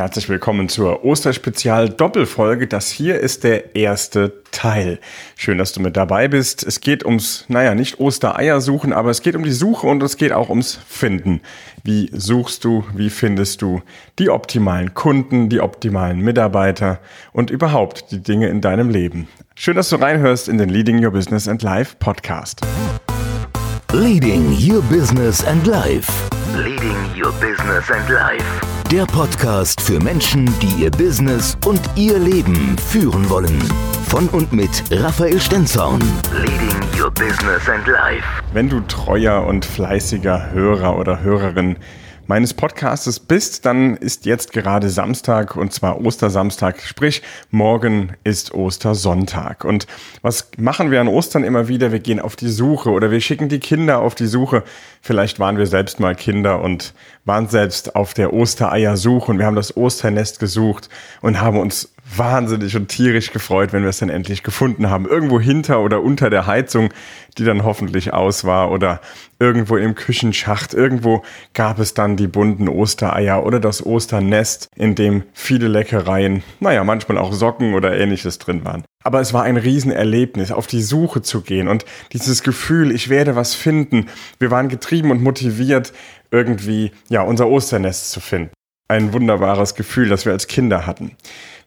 Herzlich willkommen zur Osterspezial Doppelfolge. Das hier ist der erste Teil. Schön, dass du mit dabei bist. Es geht ums, naja, nicht Ostereier suchen, aber es geht um die Suche und es geht auch ums Finden. Wie suchst du, wie findest du die optimalen Kunden, die optimalen Mitarbeiter und überhaupt die Dinge in deinem Leben. Schön, dass du reinhörst in den Leading Your Business and Life Podcast. Leading Your Business and Life. Leading Your Business and Life. Der Podcast für Menschen, die ihr Business und ihr Leben führen wollen. Von und mit Raphael Stenzorn. Leading Your Business and Life. Wenn du treuer und fleißiger Hörer oder Hörerin meines Podcastes bist, dann ist jetzt gerade Samstag und zwar Ostersamstag, sprich morgen ist Ostersonntag. Und was machen wir an Ostern immer wieder? Wir gehen auf die Suche oder wir schicken die Kinder auf die Suche. Vielleicht waren wir selbst mal Kinder und waren selbst auf der Ostereiersuche und wir haben das Osternest gesucht und haben uns wahnsinnig und tierisch gefreut, wenn wir es dann endlich gefunden haben. Irgendwo hinter oder unter der Heizung, die dann hoffentlich aus war oder irgendwo im Küchenschacht. Irgendwo gab es dann die bunten Ostereier oder das Osternest, in dem viele Leckereien, naja, manchmal auch Socken oder ähnliches drin waren. Aber es war ein Riesenerlebnis, auf die Suche zu gehen und dieses Gefühl, ich werde was finden. Wir waren getrieben und motiviert, irgendwie, ja, unser Osternest zu finden. Ein wunderbares Gefühl, das wir als Kinder hatten.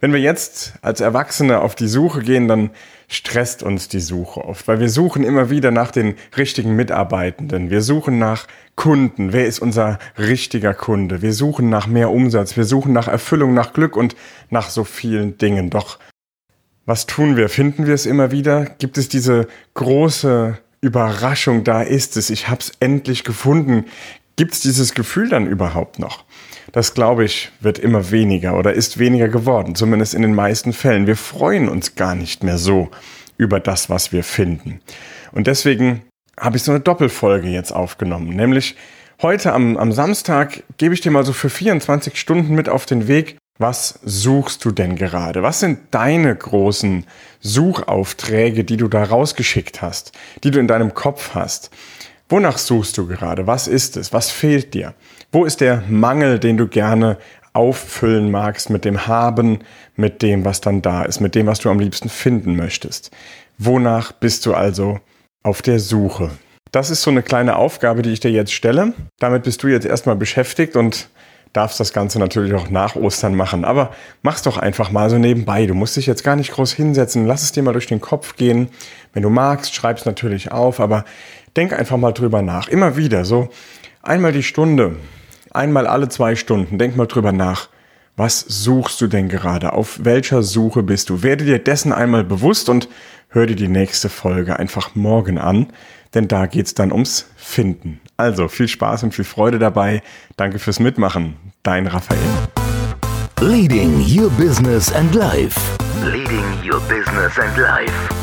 Wenn wir jetzt als Erwachsene auf die Suche gehen, dann stresst uns die Suche oft, weil wir suchen immer wieder nach den richtigen Mitarbeitenden. Wir suchen nach Kunden. Wer ist unser richtiger Kunde? Wir suchen nach mehr Umsatz. Wir suchen nach Erfüllung, nach Glück und nach so vielen Dingen. Doch was tun wir? Finden wir es immer wieder? Gibt es diese große Überraschung? Da ist es. Ich habe es endlich gefunden. Gibt es dieses Gefühl dann überhaupt noch? Das glaube ich wird immer weniger oder ist weniger geworden, zumindest in den meisten Fällen. Wir freuen uns gar nicht mehr so über das, was wir finden. Und deswegen habe ich so eine Doppelfolge jetzt aufgenommen, nämlich heute am, am Samstag gebe ich dir mal so für 24 Stunden mit auf den Weg, was suchst du denn gerade? Was sind deine großen Suchaufträge, die du da rausgeschickt hast, die du in deinem Kopf hast? Wonach suchst du gerade? Was ist es? Was fehlt dir? Wo ist der Mangel, den du gerne auffüllen magst mit dem Haben, mit dem, was dann da ist, mit dem, was du am liebsten finden möchtest? Wonach bist du also auf der Suche? Das ist so eine kleine Aufgabe, die ich dir jetzt stelle. Damit bist du jetzt erstmal beschäftigt und darfst das Ganze natürlich auch nach Ostern machen. Aber mach's doch einfach mal so nebenbei. Du musst dich jetzt gar nicht groß hinsetzen. Lass es dir mal durch den Kopf gehen. Wenn du magst, schreib's natürlich auf, aber denk einfach mal drüber nach. Immer wieder so einmal die Stunde einmal alle zwei Stunden, denk mal drüber nach. Was suchst du denn gerade? Auf welcher Suche bist du? Werde dir dessen einmal bewusst und hör dir die nächste Folge einfach morgen an, denn da geht's dann ums Finden. Also viel Spaß und viel Freude dabei. Danke fürs Mitmachen. Dein Raphael. Leading Your Business and Life. Leading Your Business and Life.